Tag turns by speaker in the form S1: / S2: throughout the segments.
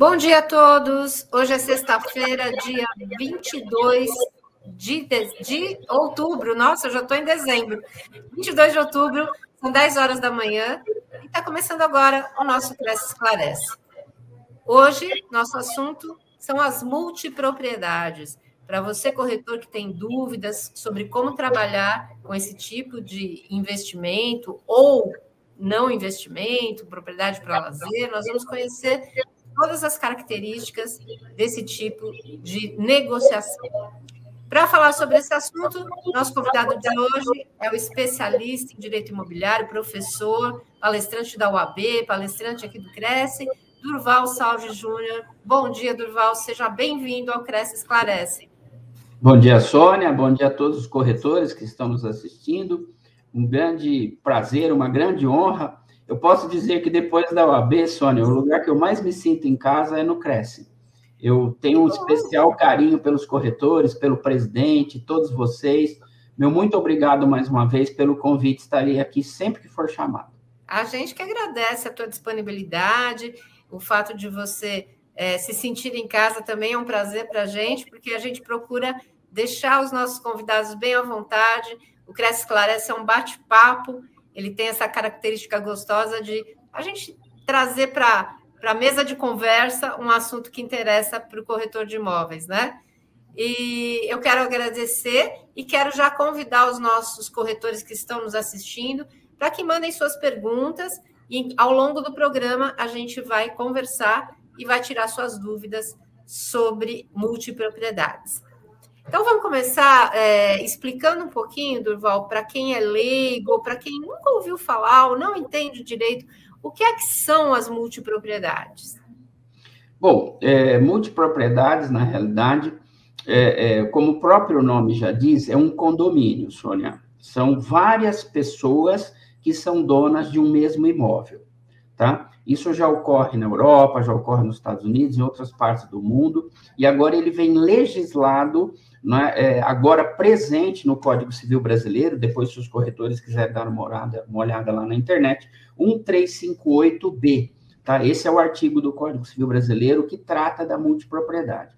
S1: Bom dia a todos. Hoje é sexta-feira, dia 22 de, de outubro. Nossa, eu já estou em dezembro. 22 de outubro, são 10 horas da manhã. E está começando agora o nosso Cresce Esclarece. Hoje, nosso assunto são as multipropriedades. Para você, corretor, que tem dúvidas sobre como trabalhar com esse tipo de investimento ou não investimento, propriedade para lazer, nós vamos conhecer todas as características desse tipo de negociação. Para falar sobre esse assunto, nosso convidado de hoje é o especialista em direito imobiliário, professor, palestrante da UAB, palestrante aqui do Cresce, Durval Salve Júnior. Bom dia, Durval, seja bem-vindo ao Cresce Esclarece.
S2: Bom dia, Sônia, bom dia a todos os corretores que estão nos assistindo. Um grande prazer, uma grande honra eu posso dizer que depois da OAB, Sônia, o lugar que eu mais me sinto em casa é no Cresce. Eu tenho um especial carinho pelos corretores, pelo presidente, todos vocês. Meu muito obrigado mais uma vez pelo convite. Estarei aqui sempre que for chamado.
S1: A gente que agradece a tua disponibilidade, o fato de você é, se sentir em casa também é um prazer para a gente, porque a gente procura deixar os nossos convidados bem à vontade. O Cresce Esclarece é um bate-papo ele tem essa característica gostosa de a gente trazer para a mesa de conversa um assunto que interessa para o corretor de imóveis, né? E eu quero agradecer e quero já convidar os nossos corretores que estão nos assistindo para que mandem suas perguntas e ao longo do programa a gente vai conversar e vai tirar suas dúvidas sobre multipropriedades. Então, vamos começar é, explicando um pouquinho, Durval, para quem é leigo, para quem nunca ouviu falar ou não entende direito, o que é que são as multipropriedades?
S2: Bom, é, multipropriedades, na realidade, é, é, como o próprio nome já diz, é um condomínio, Sônia. São várias pessoas que são donas de um mesmo imóvel, tá? Isso já ocorre na Europa, já ocorre nos Estados Unidos, em outras partes do mundo, e agora ele vem legislado é? É, agora presente no Código Civil Brasileiro, depois se os corretores quiserem dar uma olhada, uma olhada lá na internet, 1358B. Tá? Esse é o artigo do Código Civil Brasileiro que trata da multipropriedade.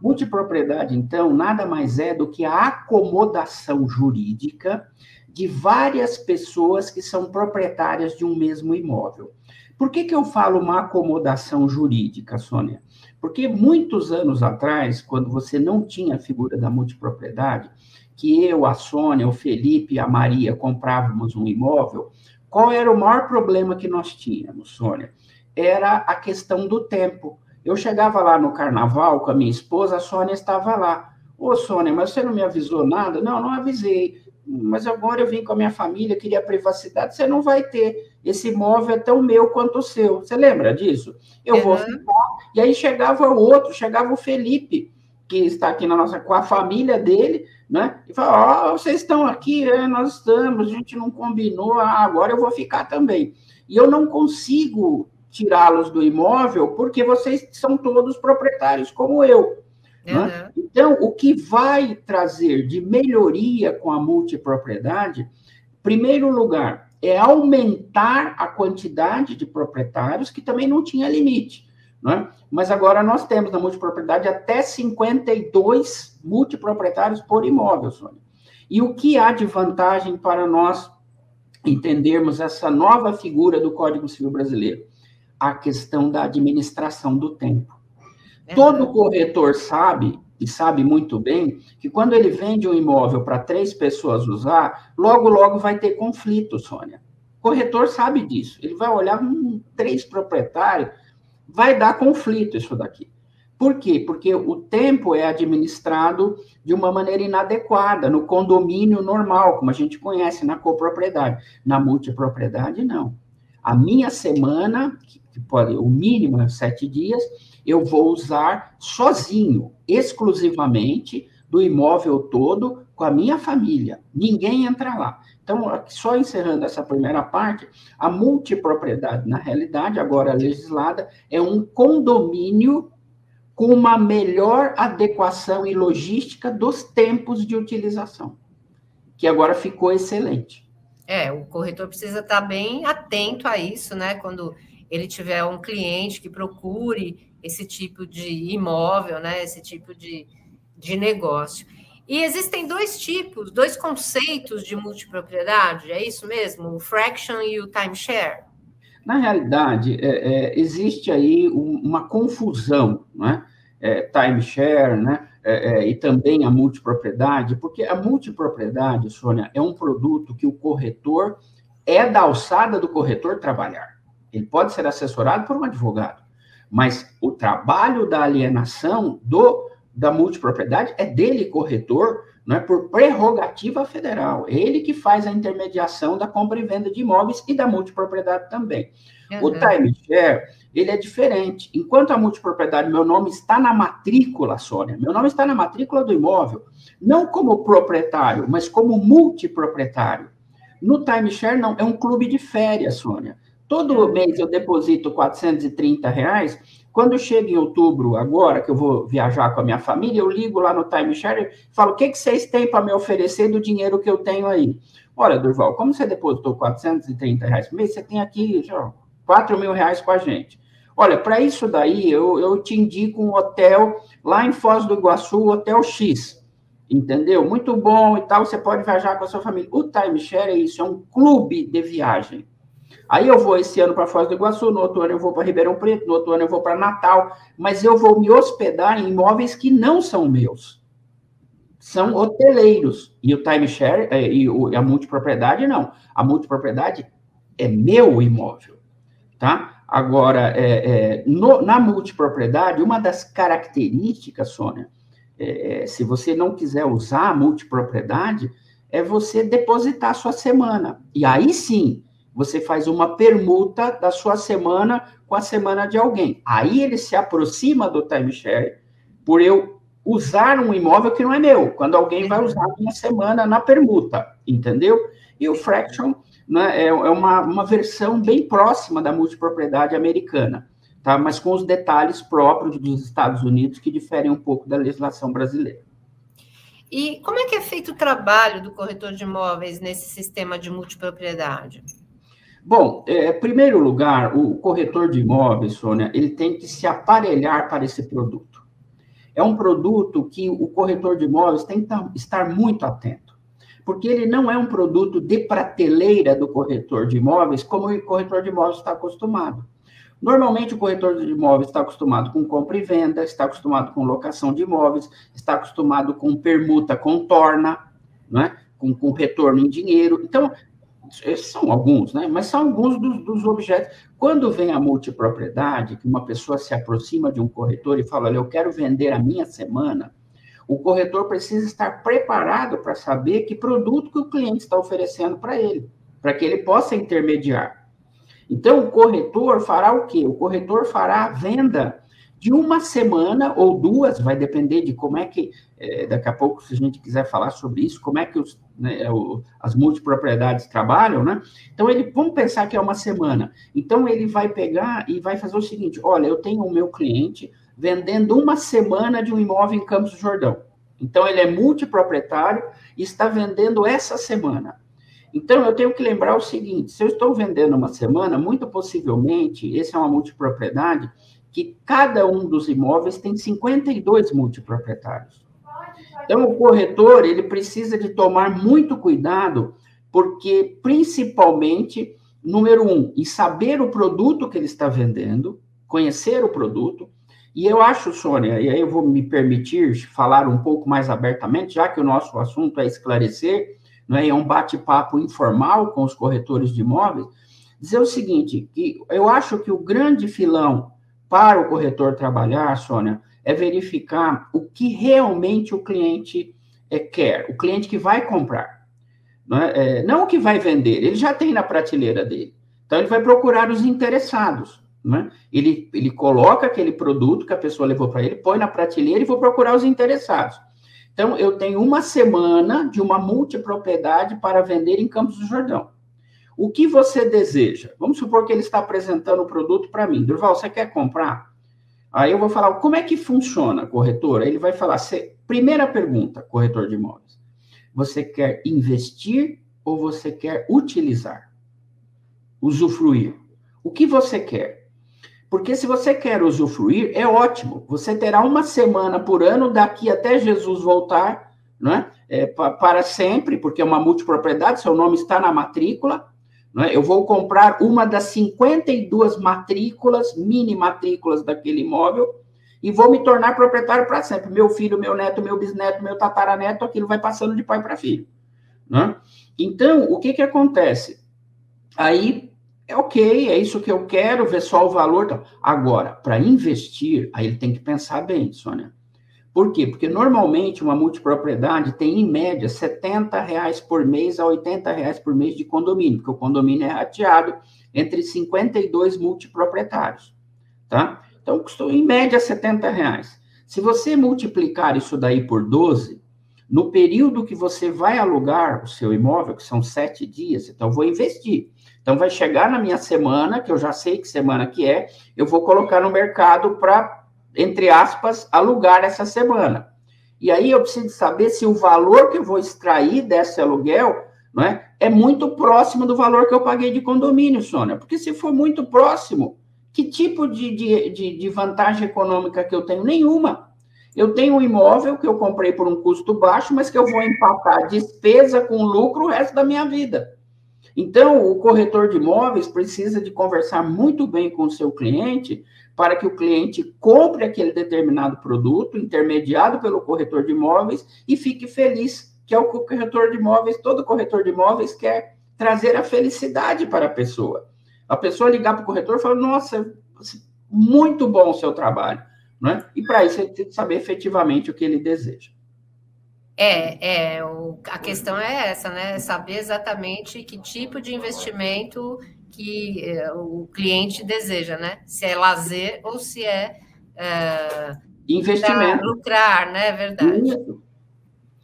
S2: Multipropriedade, então, nada mais é do que a acomodação jurídica de várias pessoas que são proprietárias de um mesmo imóvel. Por que, que eu falo uma acomodação jurídica, Sônia? Porque muitos anos atrás, quando você não tinha a figura da multipropriedade, que eu, a Sônia, o Felipe e a Maria comprávamos um imóvel, qual era o maior problema que nós tínhamos, Sônia? Era a questão do tempo. Eu chegava lá no carnaval com a minha esposa, a Sônia estava lá. Ô, Sônia, mas você não me avisou nada? Não, não avisei. Mas agora eu vim com a minha família, queria privacidade. Você não vai ter. Esse imóvel é tão meu quanto o seu. Você lembra disso? Eu uhum. vou ficar e aí chegava o outro, chegava o Felipe, que está aqui na nossa, com a família dele, né? E falava, ó, oh, vocês estão aqui, é, nós estamos, a gente não combinou, ah, agora eu vou ficar também. E eu não consigo tirá-los do imóvel porque vocês são todos proprietários como eu. Uhum. Então, o que vai trazer de melhoria com a multipropriedade, primeiro lugar, é aumentar a quantidade de proprietários, que também não tinha limite. Né? Mas agora nós temos na multipropriedade até 52 multiproprietários por imóvel, Sônia. E o que há de vantagem para nós entendermos essa nova figura do Código Civil Brasileiro? A questão da administração do tempo. É. Todo corretor sabe, e sabe muito bem, que quando ele vende um imóvel para três pessoas usar, logo, logo vai ter conflito, Sônia. O corretor sabe disso. Ele vai olhar, hum, três proprietários, vai dar conflito isso daqui. Por quê? Porque o tempo é administrado de uma maneira inadequada no condomínio normal, como a gente conhece na copropriedade. Na multipropriedade, não. A minha semana, que pode, o mínimo é sete dias, eu vou usar sozinho, exclusivamente, do imóvel todo, com a minha família. Ninguém entra lá. Então, só encerrando essa primeira parte, a multipropriedade, na realidade, agora legislada, é um condomínio com uma melhor adequação e logística dos tempos de utilização, que agora ficou excelente.
S1: É, o corretor precisa estar bem atento a isso, né? Quando ele tiver um cliente que procure esse tipo de imóvel, né? Esse tipo de, de negócio. E existem dois tipos, dois conceitos de multipropriedade, é isso mesmo? O fraction e o timeshare?
S2: Na realidade, é, é, existe aí uma confusão, né? É, timeshare, né? É, é, e também a multipropriedade, porque a multipropriedade, Sônia, é um produto que o corretor é da alçada do corretor trabalhar. Ele pode ser assessorado por um advogado, mas o trabalho da alienação do da multipropriedade é dele, corretor, não é por prerrogativa federal. É ele que faz a intermediação da compra e venda de imóveis e da multipropriedade também. Uhum. O timeshare, ele é diferente. Enquanto a multipropriedade, meu nome está na matrícula, Sônia, meu nome está na matrícula do imóvel, não como proprietário, mas como multiproprietário. No timeshare, não, é um clube de férias, Sônia. Todo mês eu deposito 430 reais. Quando chega em outubro, agora que eu vou viajar com a minha família, eu ligo lá no timeshare e falo: o que, que vocês têm para me oferecer do dinheiro que eu tenho aí? Olha, Durval, como você depositou 430 reais por mês, você tem aqui ó, 4 mil reais com a gente. Olha, para isso daí, eu, eu te indico um hotel lá em Foz do Iguaçu, Hotel X entendeu? Muito bom e tal, você pode viajar com a sua família. O timeshare é isso, é um clube de viagem. Aí eu vou esse ano para Foz do Iguaçu, no outro ano eu vou para Ribeirão Preto, no outro ano eu vou para Natal, mas eu vou me hospedar em imóveis que não são meus. São hoteleiros. E o timeshare é, e a multipropriedade, não. A multipropriedade é meu imóvel. Tá? Agora, é, é, no, na multipropriedade, uma das características, Sônia, é, é, se você não quiser usar a multipropriedade, é você depositar a sua semana. E aí sim, você faz uma permuta da sua semana com a semana de alguém. Aí ele se aproxima do timeshare por eu usar um imóvel que não é meu, quando alguém vai usar uma semana na permuta, entendeu? E o fraction né, é, é uma, uma versão bem próxima da multipropriedade americana tá? mas com os detalhes próprios dos Estados Unidos que diferem um pouco da legislação brasileira.
S1: E como é que é feito o trabalho do corretor de imóveis nesse sistema de multipropriedade?
S2: Bom, é, em primeiro lugar, o corretor de imóveis, Sônia, ele tem que se aparelhar para esse produto. É um produto que o corretor de imóveis tem que estar muito atento, porque ele não é um produto de prateleira do corretor de imóveis, como o corretor de imóveis está acostumado. Normalmente, o corretor de imóveis está acostumado com compra e venda, está acostumado com locação de imóveis, está acostumado com permuta com torna, né? com, com retorno em dinheiro. Então, esses são alguns, né? mas são alguns dos, dos, objetos. Quando vem a multipropriedade, que uma pessoa se aproxima de um corretor e fala: Olha, eu quero vender a minha semana, o corretor precisa estar preparado para saber que produto que o cliente está oferecendo para ele, para que ele possa intermediar. Então, o corretor fará o quê? O corretor fará a venda de uma semana ou duas, vai depender de como é que, é, daqui a pouco, se a gente quiser falar sobre isso, como é que os, né, o, as multipropriedades trabalham, né? Então, ele, vamos pensar que é uma semana. Então, ele vai pegar e vai fazer o seguinte: olha, eu tenho o meu cliente vendendo uma semana de um imóvel em Campos do Jordão. Então, ele é multiproprietário e está vendendo essa semana. Então, eu tenho que lembrar o seguinte: se eu estou vendendo uma semana, muito possivelmente, esse é uma multipropriedade, que cada um dos imóveis tem 52 multiproprietários. Então, o corretor, ele precisa de tomar muito cuidado, porque, principalmente, número um, em saber o produto que ele está vendendo, conhecer o produto, e eu acho, Sônia, e aí eu vou me permitir falar um pouco mais abertamente, já que o nosso assunto é esclarecer, né, é um bate-papo informal com os corretores de imóveis, dizer o seguinte, que eu acho que o grande filão para o corretor trabalhar, Sônia, é verificar o que realmente o cliente é, quer, o cliente que vai comprar. Não, é, é, não o que vai vender, ele já tem na prateleira dele. Então, ele vai procurar os interessados. Né? Ele, ele coloca aquele produto que a pessoa levou para ele, põe na prateleira e vou procurar os interessados. Então, eu tenho uma semana de uma multipropriedade para vender em Campos do Jordão. O que você deseja? Vamos supor que ele está apresentando o produto para mim. Durval, você quer comprar? Aí eu vou falar, como é que funciona, corretor? Aí ele vai falar, primeira pergunta, corretor de imóveis. Você quer investir ou você quer utilizar? Usufruir. O que você quer? Porque se você quer usufruir, é ótimo. Você terá uma semana por ano daqui até Jesus voltar, né? É, para sempre, porque é uma multipropriedade, seu nome está na matrícula. Né? Eu vou comprar uma das 52 matrículas, mini matrículas daquele imóvel, e vou me tornar proprietário para sempre. Meu filho, meu neto, meu bisneto, meu tataraneto, aquilo vai passando de pai para filho. Né? Então, o que, que acontece? Aí é ok, é isso que eu quero, ver só o valor. Agora, para investir, aí ele tem que pensar bem, Sônia. Por quê? Porque normalmente uma multipropriedade tem, em média, 70 reais por mês a 80 reais por mês de condomínio, porque o condomínio é rateado entre 52 multiproprietários, tá? Então, custou, em média, 70 reais. Se você multiplicar isso daí por 12, no período que você vai alugar o seu imóvel, que são sete dias, então vou investir. Então, vai chegar na minha semana, que eu já sei que semana que é, eu vou colocar no mercado para, entre aspas, alugar essa semana. E aí eu preciso saber se o valor que eu vou extrair desse aluguel não é, é muito próximo do valor que eu paguei de condomínio, Sônia. Porque se for muito próximo, que tipo de, de, de, de vantagem econômica que eu tenho? Nenhuma. Eu tenho um imóvel que eu comprei por um custo baixo, mas que eu vou empatar despesa com lucro o resto da minha vida. Então, o corretor de imóveis precisa de conversar muito bem com o seu cliente para que o cliente compre aquele determinado produto intermediado pelo corretor de imóveis e fique feliz, que é o que o corretor de imóveis, todo corretor de imóveis quer trazer a felicidade para a pessoa. A pessoa ligar para o corretor e falar: "Nossa, muito bom o seu trabalho". Né? E para isso ele tem que saber efetivamente o que ele deseja.
S1: É, é o, a questão é essa, né? Saber exatamente que tipo de investimento que é, o cliente deseja, né? Se é lazer ou se é, é
S2: investimento,
S1: lucrar, né? É verdade.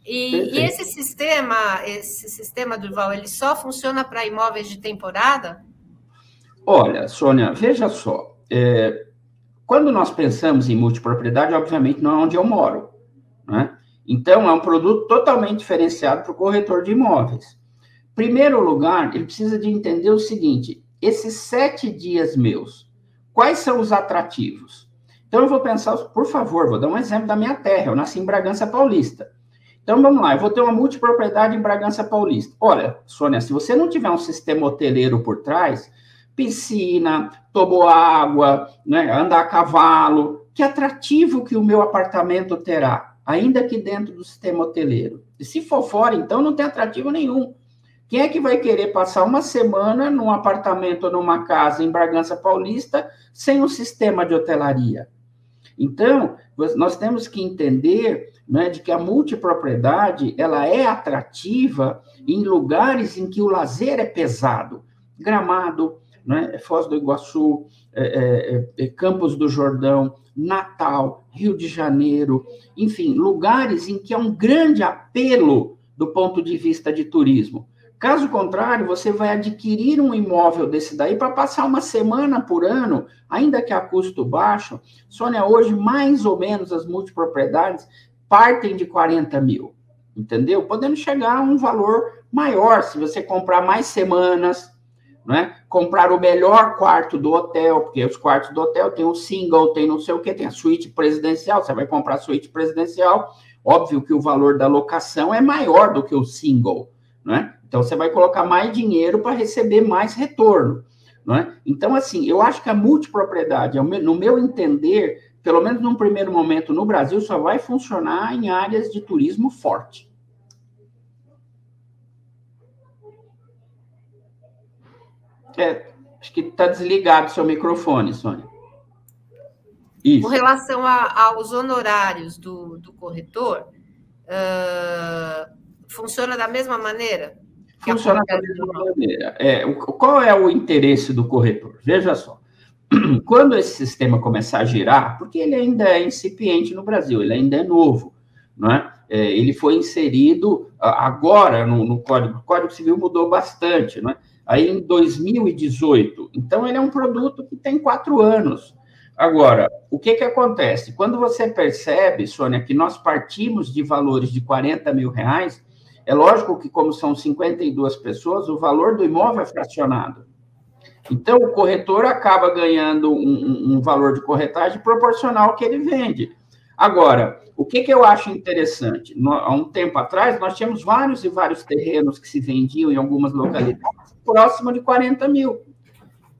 S1: E, e, esse sistema, esse sistema Durval, ele só funciona para imóveis de temporada?
S2: Olha, Sônia, veja só. É, quando nós pensamos em multipropriedade, obviamente não é onde eu moro, né? Então, é um produto totalmente diferenciado para o corretor de imóveis. Primeiro lugar, ele precisa de entender o seguinte: esses sete dias meus, quais são os atrativos? Então, eu vou pensar, por favor, vou dar um exemplo da minha terra. Eu nasci em Bragança Paulista. Então, vamos lá, eu vou ter uma multipropriedade em Bragança Paulista. Olha, Sônia, se você não tiver um sistema hoteleiro por trás, piscina, toboágua, né, andar a cavalo. Que atrativo que o meu apartamento terá, ainda que dentro do sistema hoteleiro. E se for fora, então não tem atrativo nenhum. Quem é que vai querer passar uma semana num apartamento ou numa casa em Bragança Paulista sem um sistema de hotelaria? Então, nós temos que entender né, de que a multipropriedade ela é atrativa em lugares em que o lazer é pesado. Gramado, né? Foz do Iguaçu, é, é, é, Campos do Jordão, Natal, Rio de Janeiro, enfim, lugares em que há um grande apelo do ponto de vista de turismo. Caso contrário, você vai adquirir um imóvel desse daí para passar uma semana por ano, ainda que a custo baixo. Sônia, hoje, mais ou menos, as multipropriedades partem de 40 mil, entendeu? Podendo chegar a um valor maior se você comprar mais semanas, né? Comprar o melhor quarto do hotel, porque os quartos do hotel tem o single, tem não sei o que, tem a suíte presidencial. Você vai comprar a suíte presidencial, óbvio que o valor da locação é maior do que o single, né? Então você vai colocar mais dinheiro para receber mais retorno, né? Então assim, eu acho que a multipropriedade, no meu entender, pelo menos num primeiro momento no Brasil, só vai funcionar em áreas de turismo forte. É, acho que está desligado seu microfone, Sônia.
S1: Isso. Com relação a, aos honorários do, do corretor, uh, funciona da mesma maneira?
S2: Funciona da mesma maneira. É, o, qual é o interesse do corretor? Veja só. Quando esse sistema começar a girar, porque ele ainda é incipiente no Brasil, ele ainda é novo, não é? É, ele foi inserido agora no, no, Código. O Código Civil mudou bastante, não é? Aí em 2018. Então, ele é um produto que tem quatro anos. Agora, o que, que acontece? Quando você percebe, Sônia, que nós partimos de valores de 40 mil reais, é lógico que, como são 52 pessoas, o valor do imóvel é fracionado. Então, o corretor acaba ganhando um, um valor de corretagem proporcional ao que ele vende. Agora, o que, que eu acho interessante? há um tempo atrás, nós tínhamos vários e vários terrenos que se vendiam em algumas localidades, próximo de 40 mil.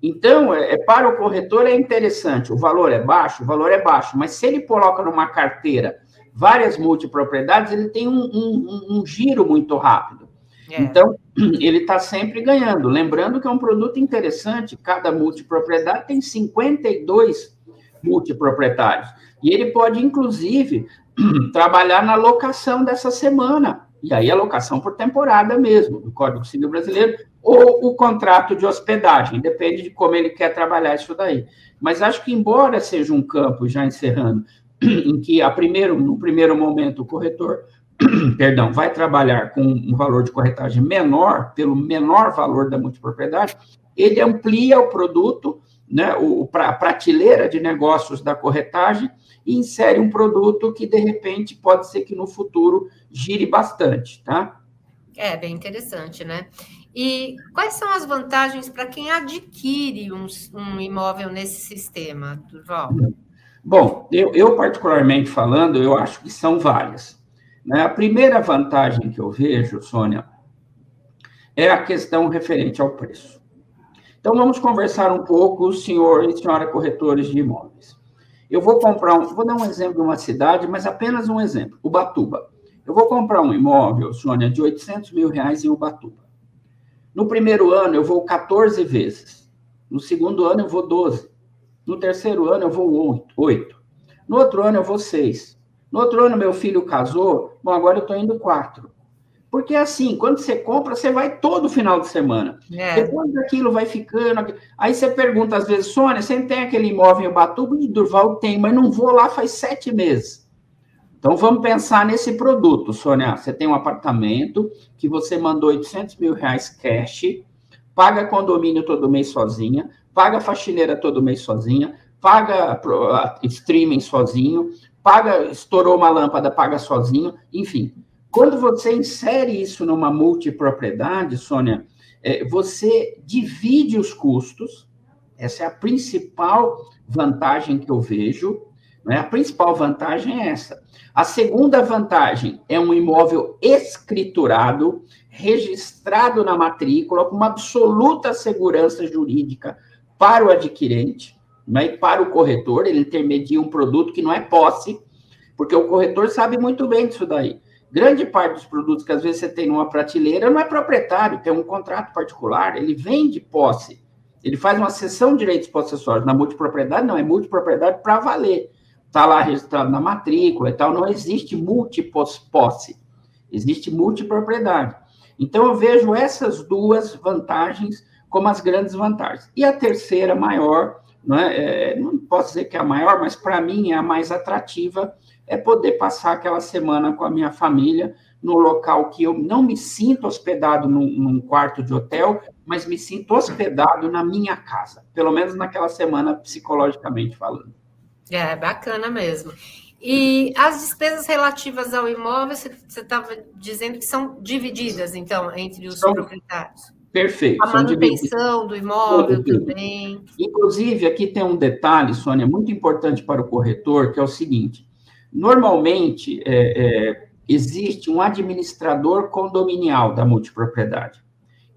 S2: Então, é, é, para o corretor é interessante, o valor é baixo, o valor é baixo, mas se ele coloca numa carteira várias multipropriedades, ele tem um, um, um giro muito rápido. É. Então, ele está sempre ganhando. Lembrando que é um produto interessante, cada multipropriedade tem 52 multiproprietários. E ele pode, inclusive, trabalhar na locação dessa semana. E aí a locação por temporada mesmo, do Código Civil Brasileiro, ou o contrato de hospedagem, depende de como ele quer trabalhar isso daí. Mas acho que, embora seja um campo, já encerrando, em que a primeiro, no primeiro momento o corretor perdão, vai trabalhar com um valor de corretagem menor, pelo menor valor da multipropriedade, ele amplia o produto, né, para a prateleira de negócios da corretagem e insere um produto que, de repente, pode ser que no futuro gire bastante, tá?
S1: É, bem interessante, né? E quais são as vantagens para quem adquire um, um, imóvel nesse sistema, Durval?
S2: Bom, eu, eu particularmente falando, eu acho que são várias. Né? A primeira vantagem que eu vejo, Sônia, é a questão referente ao preço. Então, vamos conversar um pouco, senhor e senhora corretores de imóveis. Eu vou comprar um, vou dar um exemplo de uma cidade, mas apenas um exemplo, Ubatuba. Eu vou comprar um imóvel, Sônia, de 800 mil reais em Ubatuba. No primeiro ano, eu vou 14 vezes. No segundo ano, eu vou 12. No terceiro ano, eu vou 8. No outro ano, eu vou 6. No outro ano, meu filho casou, bom, agora eu estou indo quatro. Porque assim, quando você compra, você vai todo final de semana. É. Depois daquilo vai ficando. Aí você pergunta às vezes, Sônia, você tem aquele imóvel em Ubatuba? E Durval tem, mas não vou lá faz sete meses. Então vamos pensar nesse produto, Sônia. Você tem um apartamento que você mandou 800 mil reais cash, paga condomínio todo mês sozinha, paga faxineira todo mês sozinha, paga streaming sozinho, paga, estourou uma lâmpada, paga sozinho, enfim. Quando você insere isso numa multipropriedade, Sônia, é, você divide os custos, essa é a principal vantagem que eu vejo, né? a principal vantagem é essa. A segunda vantagem é um imóvel escriturado, registrado na matrícula, com uma absoluta segurança jurídica para o adquirente né, e para o corretor, ele intermedia um produto que não é posse, porque o corretor sabe muito bem disso daí. Grande parte dos produtos que às vezes você tem numa prateleira não é proprietário, tem um contrato particular, ele vende posse. Ele faz uma cessão de direitos possessórios. Na multipropriedade, não, é multipropriedade para valer. Está lá registrado na matrícula e tal, não existe multiposse, existe multipropriedade. Então, eu vejo essas duas vantagens como as grandes vantagens. E a terceira maior não, é, é, não posso dizer que é a maior, mas para mim é a mais atrativa, é poder passar aquela semana com a minha família no local que eu não me sinto hospedado num, num, quarto de hotel, mas me sinto hospedado na minha casa, pelo menos naquela semana psicologicamente falando.
S1: É, bacana mesmo. E as despesas relativas ao imóvel, você estava dizendo que são divididas, então, entre os são, proprietários?
S2: Perfeito.
S1: A manutenção do imóvel também.
S2: Inclusive, aqui tem um detalhe, Sônia, muito importante para o corretor, que é o seguinte: normalmente é, é, existe um administrador condominial da multipropriedade,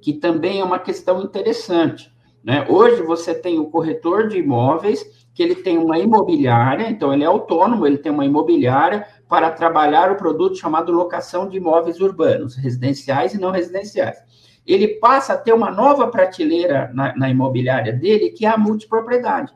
S2: que também é uma questão interessante. Né? Hoje você tem o corretor de imóveis, que ele tem uma imobiliária, então ele é autônomo, ele tem uma imobiliária para trabalhar o produto chamado locação de imóveis urbanos, residenciais e não residenciais ele passa a ter uma nova prateleira na, na imobiliária dele, que é a multipropriedade.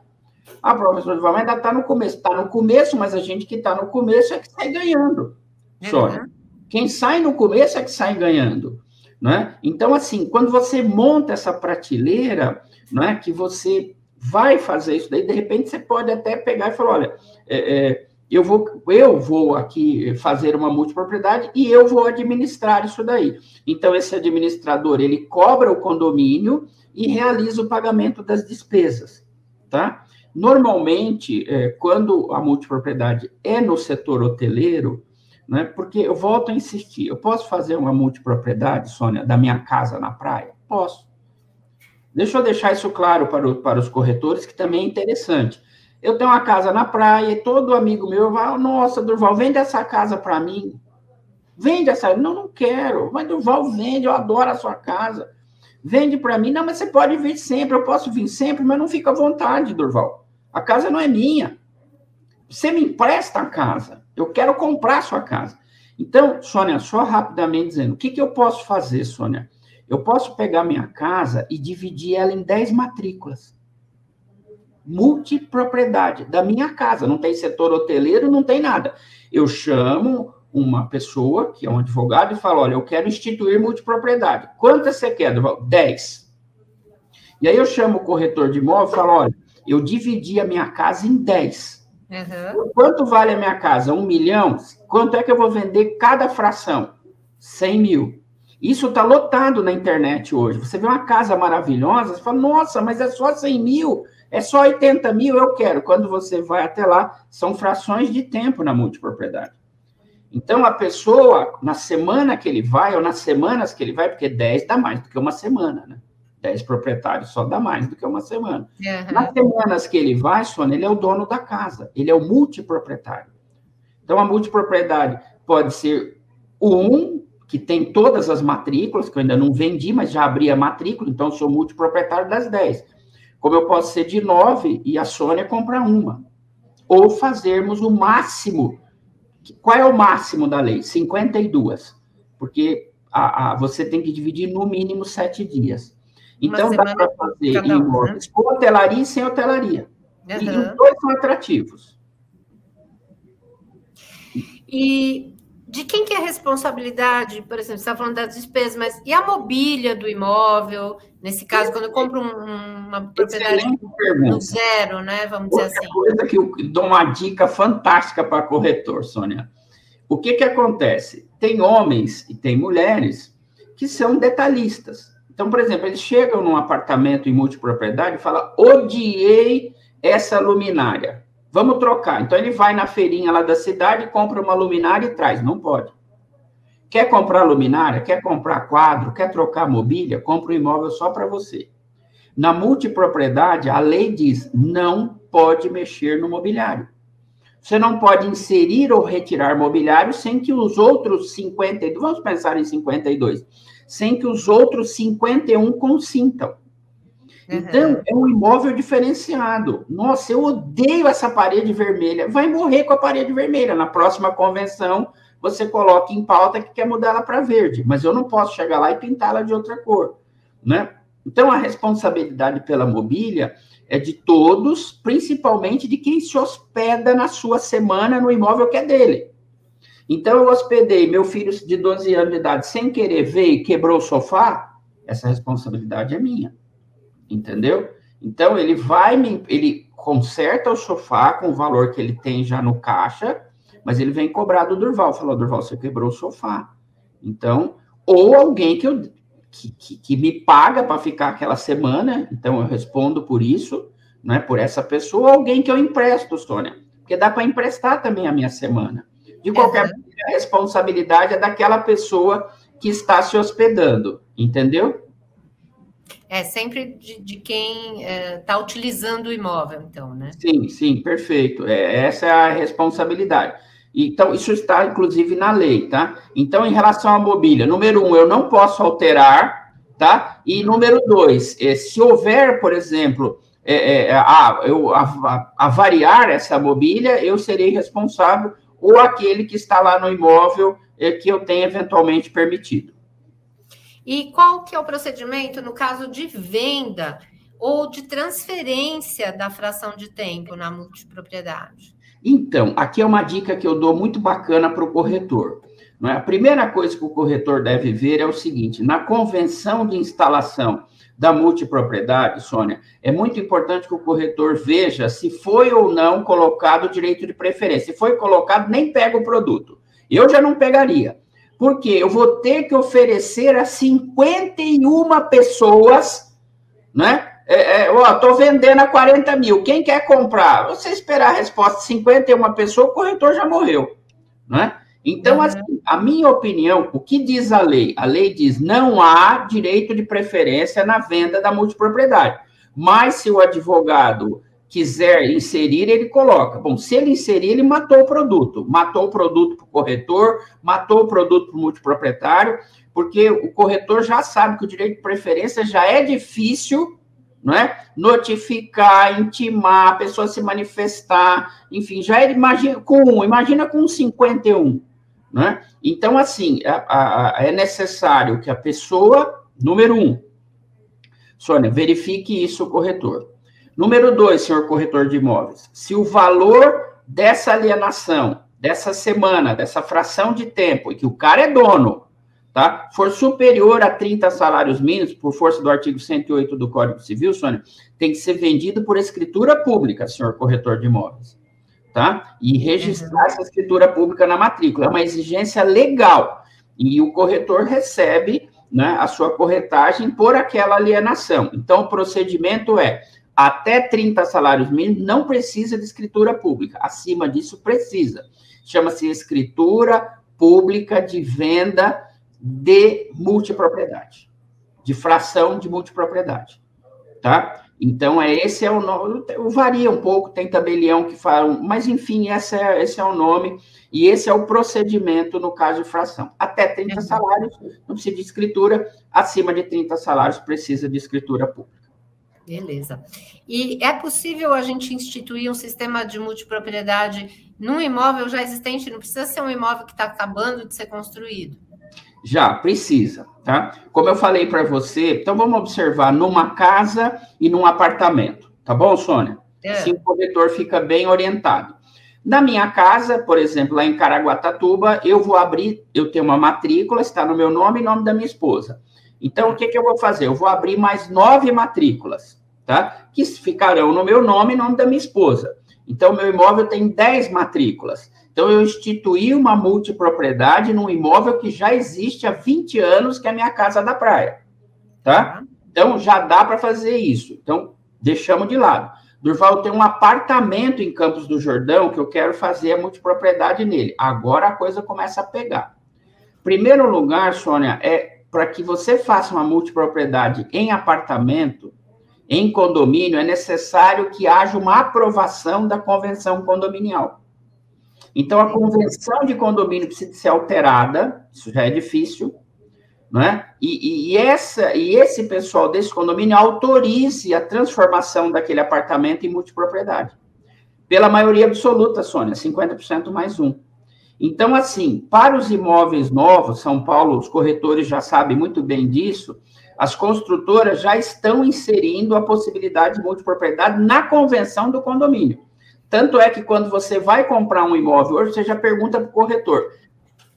S2: Ah, professor Ivan, ainda está no começo. Está no começo, mas a gente que está no começo é que sai ganhando. Só. Uhum. Quem sai no começo é que sai ganhando. Né? Então, assim, quando você monta essa prateleira, né, que você vai fazer isso daí, de repente você pode até pegar e falar, olha, é, é, eu vou, eu vou aqui fazer uma multipropriedade e eu vou administrar isso daí. Então, esse administrador, ele cobra o condomínio e realiza o pagamento das despesas, tá? Normalmente, é, quando a multipropriedade é no setor hoteleiro, né, porque eu volto a insistir, eu posso fazer uma multipropriedade, Sônia, da minha casa na praia? Posso. Deixa eu deixar isso claro para, o, para os corretores, que também é interessante. Eu tenho uma casa na praia e todo amigo meu vai, nossa, Durval, vende essa casa para mim. Vende essa. Não, não quero. Mas Durval vende, eu adoro a sua casa. Vende para mim. Não, mas você pode vir sempre, eu posso vir sempre, mas não fica à vontade, Durval. A casa não é minha. Você me empresta a casa. Eu quero comprar a sua casa. Então, Sônia, só rapidamente dizendo, o que, que eu posso fazer, Sônia? Eu posso pegar minha casa e dividir ela em 10 matrículas. Multipropriedade da minha casa. Não tem setor hoteleiro, não tem nada. Eu chamo uma pessoa, que é um advogado, e falo: olha, eu quero instituir multipropriedade. Quantas você quer, Durval? 10. E aí eu chamo o corretor de imóvel e falo: olha, eu dividi a minha casa em 10. Uhum. Quanto vale a minha casa? Um milhão? Quanto é que eu vou vender cada fração? 100 mil. Isso está lotado na internet hoje. Você vê uma casa maravilhosa, você fala, nossa, mas é só 100 mil, é só 80 mil, eu quero. Quando você vai até lá, são frações de tempo na multipropriedade. Então, a pessoa, na semana que ele vai, ou nas semanas que ele vai, porque 10 dá mais do que uma semana, né? 10 proprietários só dá mais do que uma semana. Uhum. Nas semanas que ele vai, Sônia, ele é o dono da casa, ele é o multiproprietário. Então, a multipropriedade pode ser um que tem todas as matrículas, que eu ainda não vendi, mas já abri a matrícula, então sou multiproprietário das 10. Como eu posso ser de 9 e a Sônia comprar uma. Ou fazermos o máximo qual é o máximo da lei? 52. Porque a, a, você tem que dividir no mínimo sete dias. Então, dá para fazer imóveis né? com hotelaria e sem hotelaria. Uhum. E os dois são atrativos.
S1: E de quem que é a responsabilidade, por exemplo, você está falando das despesas, mas e a mobília do imóvel? Nesse caso, quando eu compro um, uma propriedade do zero, né? Vamos Outra dizer assim.
S2: coisa que eu dou uma dica fantástica para corretor, Sônia. O que, que acontece? Tem homens e tem mulheres que são detalhistas. Então, por exemplo, eles chegam num apartamento em multipropriedade e falam: odiei essa luminária. Vamos trocar. Então ele vai na feirinha lá da cidade, compra uma luminária e traz. Não pode. Quer comprar luminária? Quer comprar quadro? Quer trocar mobília? Compra um imóvel só para você. Na multipropriedade, a lei diz: não pode mexer no mobiliário. Você não pode inserir ou retirar mobiliário sem que os outros 52, vamos pensar em 52, sem que os outros 51 consintam. Então, uhum. é um imóvel diferenciado. Nossa, eu odeio essa parede vermelha. Vai morrer com a parede vermelha. Na próxima convenção, você coloca em pauta que quer mudar ela para verde. Mas eu não posso chegar lá e pintá-la de outra cor. Né? Então, a responsabilidade pela mobília é de todos, principalmente de quem se hospeda na sua semana no imóvel que é dele. Então, eu hospedei meu filho de 12 anos de idade sem querer ver e quebrou o sofá. Essa responsabilidade é minha entendeu? Então ele vai, ele conserta o sofá com o valor que ele tem já no caixa, mas ele vem cobrar do Durval, falou, Durval, você quebrou o sofá. Então, ou alguém que, eu, que, que, que me paga para ficar aquela semana, então eu respondo por isso, é por essa pessoa, ou alguém que eu empresto, Sônia, porque dá para emprestar também a minha semana. De qualquer uhum. maneira, a responsabilidade é daquela pessoa que está se hospedando, entendeu?
S1: É sempre de, de quem está é, utilizando o imóvel, então, né?
S2: Sim, sim, perfeito. É, essa é a responsabilidade. Então, isso está, inclusive, na lei, tá? Então, em relação à mobília, número um, eu não posso alterar, tá? E número dois, é, se houver, por exemplo, é, é, a, eu, a, a, a variar essa mobília, eu serei responsável ou aquele que está lá no imóvel é, que eu tenha eventualmente permitido.
S1: E qual que é o procedimento no caso de venda ou de transferência da fração de tempo na multipropriedade?
S2: Então, aqui é uma dica que eu dou muito bacana para o corretor. Não é? A primeira coisa que o corretor deve ver é o seguinte: na convenção de instalação da multipropriedade, Sônia, é muito importante que o corretor veja se foi ou não colocado o direito de preferência. Se foi colocado, nem pega o produto. Eu já não pegaria. Porque eu vou ter que oferecer a 51 pessoas, né? É, é, ó, tô vendendo a 40 mil. Quem quer comprar? Você esperar a resposta de 51 pessoas, o corretor já morreu, né? Então, assim, a minha opinião, o que diz a lei? A lei diz não há direito de preferência na venda da multipropriedade. Mas se o advogado quiser inserir, ele coloca. Bom, se ele inserir, ele matou o produto. Matou o produto para o corretor, matou o produto para o multiproprietário, porque o corretor já sabe que o direito de preferência já é difícil não é? Notificar, intimar, a pessoa se manifestar, enfim, já imagina com um, imagina com 51, né? Então, assim, a, a, é necessário que a pessoa, número um, Sônia, verifique isso, corretor. Número dois, senhor corretor de imóveis, se o valor dessa alienação, dessa semana, dessa fração de tempo, e que o cara é dono, tá? For superior a 30 salários mínimos, por força do artigo 108 do Código Civil, Sônia, tem que ser vendido por escritura pública, senhor corretor de imóveis, tá? E registrar uhum. essa escritura pública na matrícula. É uma exigência legal. E o corretor recebe né, a sua corretagem por aquela alienação. Então, o procedimento é até 30 salários mínimos, não precisa de escritura pública. Acima disso, precisa. Chama-se escritura pública de venda de multipropriedade, de fração de multipropriedade, tá? Então, é, esse é o nome, varia um pouco, tem tabelião que falam, mas enfim, esse é, esse é o nome, e esse é o procedimento no caso de fração. Até 30 uhum. salários, não precisa de escritura, acima de 30 salários precisa de escritura pública.
S1: Beleza. E é possível a gente instituir um sistema de multipropriedade num imóvel já existente? Não precisa ser um imóvel que está acabando de ser construído.
S2: Já, precisa, tá? Como eu falei para você, então vamos observar numa casa e num apartamento, tá bom, Sônia? É. Assim o corretor fica bem orientado. Na minha casa, por exemplo, lá em Caraguatatuba, eu vou abrir, eu tenho uma matrícula, está no meu nome e nome da minha esposa. Então, o que, que eu vou fazer? Eu vou abrir mais nove matrículas, tá? Que ficarão no meu nome e nome da minha esposa. Então, meu imóvel tem dez matrículas. Então, eu instituí uma multipropriedade num imóvel que já existe há 20 anos, que é a minha casa da praia. Tá? Então, já dá para fazer isso. Então, deixamos de lado. Durval tem um apartamento em Campos do Jordão que eu quero fazer a multipropriedade nele. Agora a coisa começa a pegar. Primeiro lugar, Sônia, é para que você faça uma multipropriedade em apartamento, em condomínio, é necessário que haja uma aprovação da convenção condominial. Então, a convenção de condomínio precisa ser alterada, isso já é difícil, né? E, e, essa, e esse pessoal desse condomínio autorize a transformação daquele apartamento em multipropriedade. Pela maioria absoluta, Sônia, 50% mais um. Então, assim, para os imóveis novos, São Paulo, os corretores já sabem muito bem disso, as construtoras já estão inserindo a possibilidade de multipropriedade na convenção do condomínio. Tanto é que quando você vai comprar um imóvel hoje, você já pergunta para o corretor: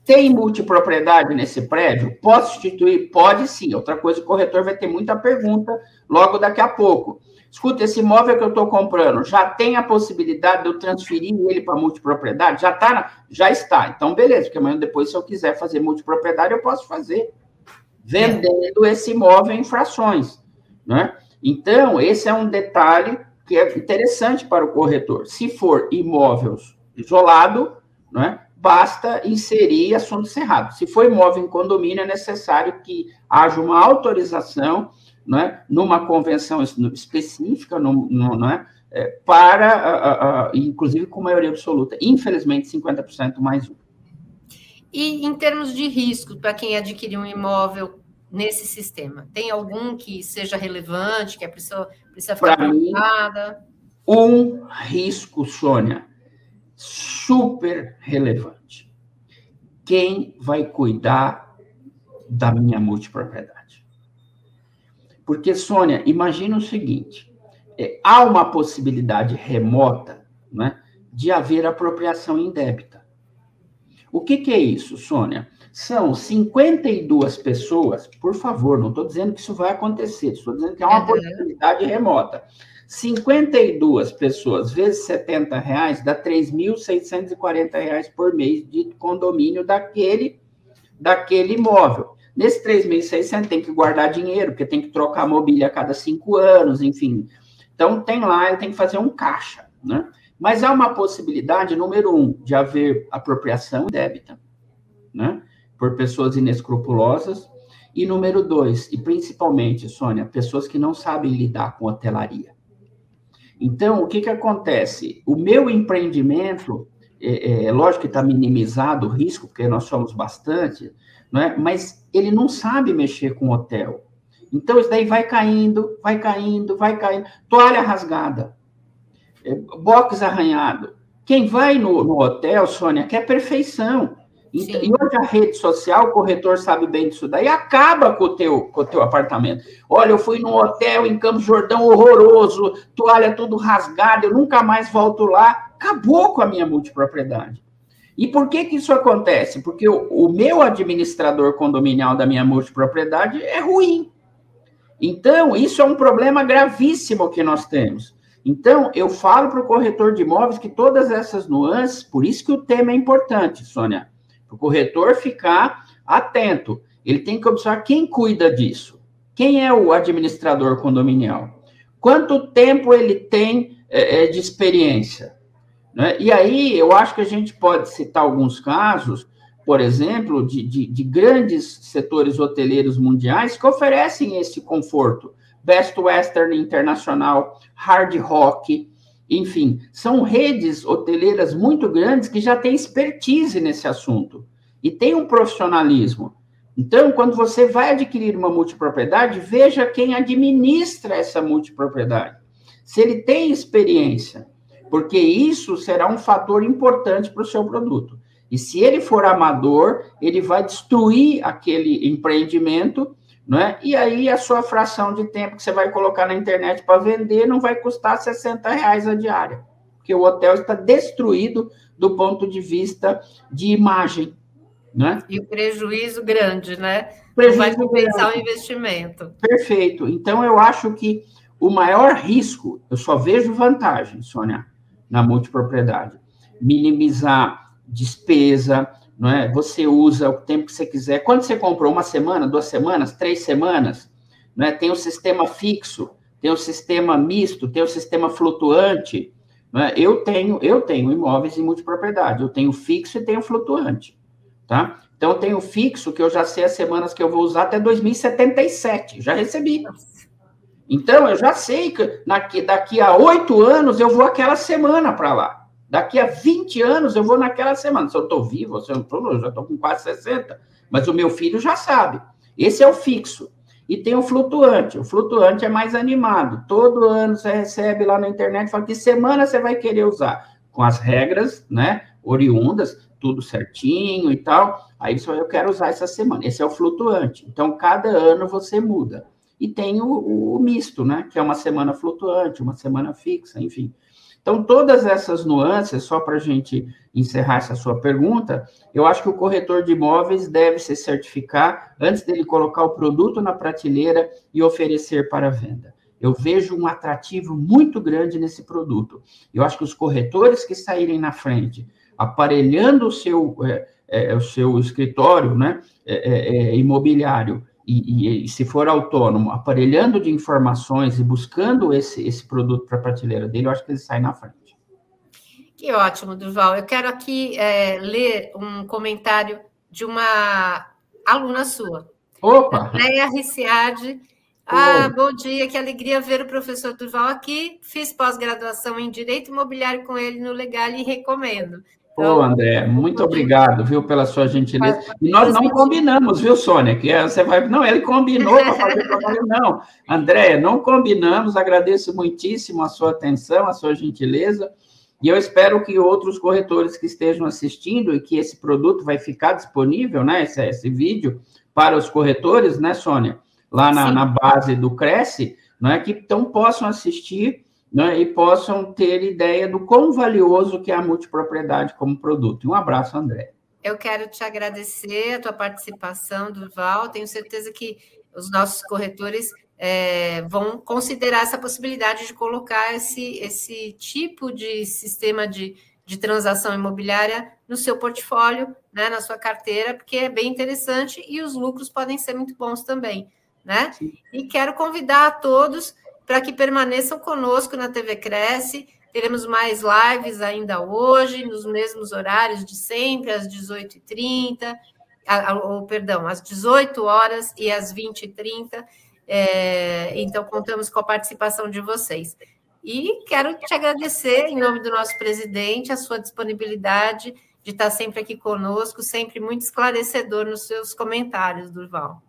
S2: tem multipropriedade nesse prédio? Posso substituir? Pode sim. Outra coisa, o corretor vai ter muita pergunta logo daqui a pouco. Escuta, esse imóvel que eu estou comprando já tem a possibilidade de eu transferir ele para multipropriedade? Já está? Já está. Então, beleza, porque amanhã depois, se eu quiser fazer multipropriedade, eu posso fazer. Vendendo esse imóvel em frações. Né? Então, esse é um detalhe que é interessante para o corretor. Se for imóvel isolado, né, basta inserir assunto cerrado. Se for imóvel em condomínio, é necessário que haja uma autorização né, numa convenção específica, no, no, né, é, para, inclusive com maioria absoluta. Infelizmente, 50% mais um.
S1: E em termos de risco, para quem adquirir um imóvel nesse sistema? Tem algum que seja relevante, que a pessoa precisa ficar pra preocupada?
S2: Mim, um risco, Sônia, super relevante. Quem vai cuidar da minha multipropriedade? Porque, Sônia, imagina o seguinte: é, há uma possibilidade remota né, de haver apropriação indébita. O que, que é isso, Sônia? São 52 pessoas, por favor, não estou dizendo que isso vai acontecer, estou dizendo que é uma uhum. possibilidade remota. 52 pessoas vezes 70 reais dá 3.640 reais por mês de condomínio daquele, daquele imóvel. Nesse 3.600 tem que guardar dinheiro, porque tem que trocar mobília a cada cinco anos, enfim. Então, tem lá, tem que fazer um caixa, né? Mas há uma possibilidade, número um, de haver apropriação débita. né? Por pessoas inescrupulosas. E número dois, e principalmente, Sônia, pessoas que não sabem lidar com hotelaria. Então, o que, que acontece? O meu empreendimento, é, é lógico que está minimizado o risco, porque nós somos bastante, né? mas ele não sabe mexer com hotel. Então, isso daí vai caindo, vai caindo, vai caindo. Toalha rasgada, é, box arranhado. Quem vai no, no hotel, Sônia, quer perfeição. E, e, hoje a rede social, o corretor sabe bem disso daí, acaba com o teu, com o teu apartamento. Olha, eu fui num hotel em Campos Jordão horroroso, toalha tudo rasgada, eu nunca mais volto lá. Acabou com a minha multipropriedade. E por que que isso acontece? Porque o, o meu administrador condominial da minha multipropriedade é ruim. Então, isso é um problema gravíssimo que nós temos. Então, eu falo para o corretor de imóveis que todas essas nuances, por isso que o tema é importante, Sônia, para o corretor ficar atento. Ele tem que observar quem cuida disso. Quem é o administrador condominial? Quanto tempo ele tem é, é de experiência? Né? E aí, eu acho que a gente pode citar alguns casos, por exemplo, de, de, de grandes setores hoteleiros mundiais que oferecem esse conforto. Best Western Internacional, Hard Rock, enfim, são redes hoteleiras muito grandes que já têm expertise nesse assunto e tem um profissionalismo. Então, quando você vai adquirir uma multipropriedade, veja quem administra essa multipropriedade. Se ele tem experiência, porque isso será um fator importante para o seu produto. E se ele for amador, ele vai destruir aquele empreendimento né? E aí a sua fração de tempo que você vai colocar na internet para vender não vai custar 60 reais a diária, porque o hotel está destruído do ponto de vista de imagem. Né?
S1: E o prejuízo grande, né? Prejuízo vai compensar grande. o investimento.
S2: Perfeito. Então, eu acho que o maior risco, eu só vejo vantagem, Sônia, na multipropriedade. Minimizar despesa, não é? Você usa o tempo que você quiser. Quando você comprou uma semana, duas semanas, três semanas, não é? Tem o sistema fixo, tem o sistema misto, tem o sistema flutuante. Não é? Eu tenho, eu tenho imóveis em multipropriedade. Eu tenho fixo e tenho flutuante, tá? Então eu tenho fixo que eu já sei as semanas que eu vou usar até 2077. Já recebi. Então eu já sei que daqui, daqui a oito anos eu vou aquela semana para lá. Daqui a 20 anos eu vou naquela semana. Se eu estou vivo, se eu não estou, já estou com quase 60. Mas o meu filho já sabe. Esse é o fixo. E tem o flutuante. O flutuante é mais animado. Todo ano você recebe lá na internet fala que semana você vai querer usar. Com as regras, né? Oriundas, tudo certinho e tal. Aí vai, eu quero usar essa semana. Esse é o flutuante. Então, cada ano você muda. E tem o, o misto, né? Que é uma semana flutuante, uma semana fixa, enfim. Então, todas essas nuances, só para a gente encerrar essa sua pergunta, eu acho que o corretor de imóveis deve se certificar antes dele colocar o produto na prateleira e oferecer para venda. Eu vejo um atrativo muito grande nesse produto. Eu acho que os corretores que saírem na frente, aparelhando o seu, é, é, o seu escritório né, é, é, é imobiliário e, e, se for autônomo, aparelhando de informações e buscando esse, esse produto para a prateleira dele, eu acho que ele sai na frente.
S1: Que ótimo, Duval. Eu quero aqui é, ler um comentário de uma aluna sua.
S2: Opa!
S1: Andréia Ricciardi. Ah, bom dia, que alegria ver o professor Duval aqui. Fiz pós-graduação em Direito Imobiliário com ele no Legal e recomendo.
S2: Pô, então, André, muito obrigado, viu, pela sua gentileza. E nós não combinamos, viu, Sônia? Que é, você vai. Não, ele combinou para fazer trabalho, não. André, não combinamos, agradeço muitíssimo a sua atenção, a sua gentileza. E eu espero que outros corretores que estejam assistindo e que esse produto vai ficar disponível, né? Esse, esse vídeo para os corretores, né, Sônia? Lá na, na base do Cresce, não é? Que então possam assistir né, e possam ter ideia do quão valioso que é a multipropriedade como produto. Um abraço, André.
S1: Eu quero te agradecer a tua participação, Duval. Tenho certeza que os nossos corretores é, vão considerar essa possibilidade de colocar esse, esse tipo de sistema de, de transação imobiliária no seu portfólio, né, na sua carteira, porque é bem interessante e os lucros podem ser muito bons também. Né? E quero convidar a todos para que permaneçam conosco na TV Cresce. Teremos mais lives ainda hoje, nos mesmos horários de sempre, às 18h30. ou, perdão, às 18 horas e às 20h30. É, então, contamos com a participação de vocês. E quero te agradecer, em nome do nosso presidente, a sua disponibilidade de estar sempre aqui conosco, sempre muito esclarecedor nos seus comentários, Durval.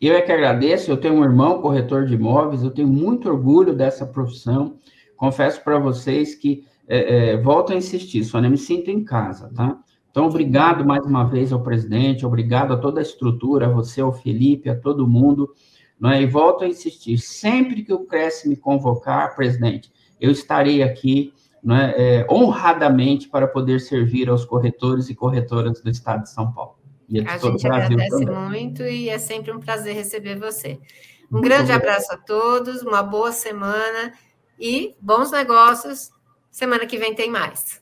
S2: Eu é que agradeço, eu tenho um irmão corretor de imóveis, eu tenho muito orgulho dessa profissão. Confesso para vocês que é, é, volto a insistir, só não me sinto em casa, tá? Então, obrigado mais uma vez ao presidente, obrigado a toda a estrutura, a você, ao Felipe, a todo mundo. Não é? E volto a insistir, sempre que o Cresce me convocar, presidente, eu estarei aqui é, é, honradamente para poder servir aos corretores e corretoras do Estado de São Paulo.
S1: E a, a gente agradece também. muito e é sempre um prazer receber você. Um muito grande obrigado. abraço a todos, uma boa semana e bons negócios. Semana que vem tem mais.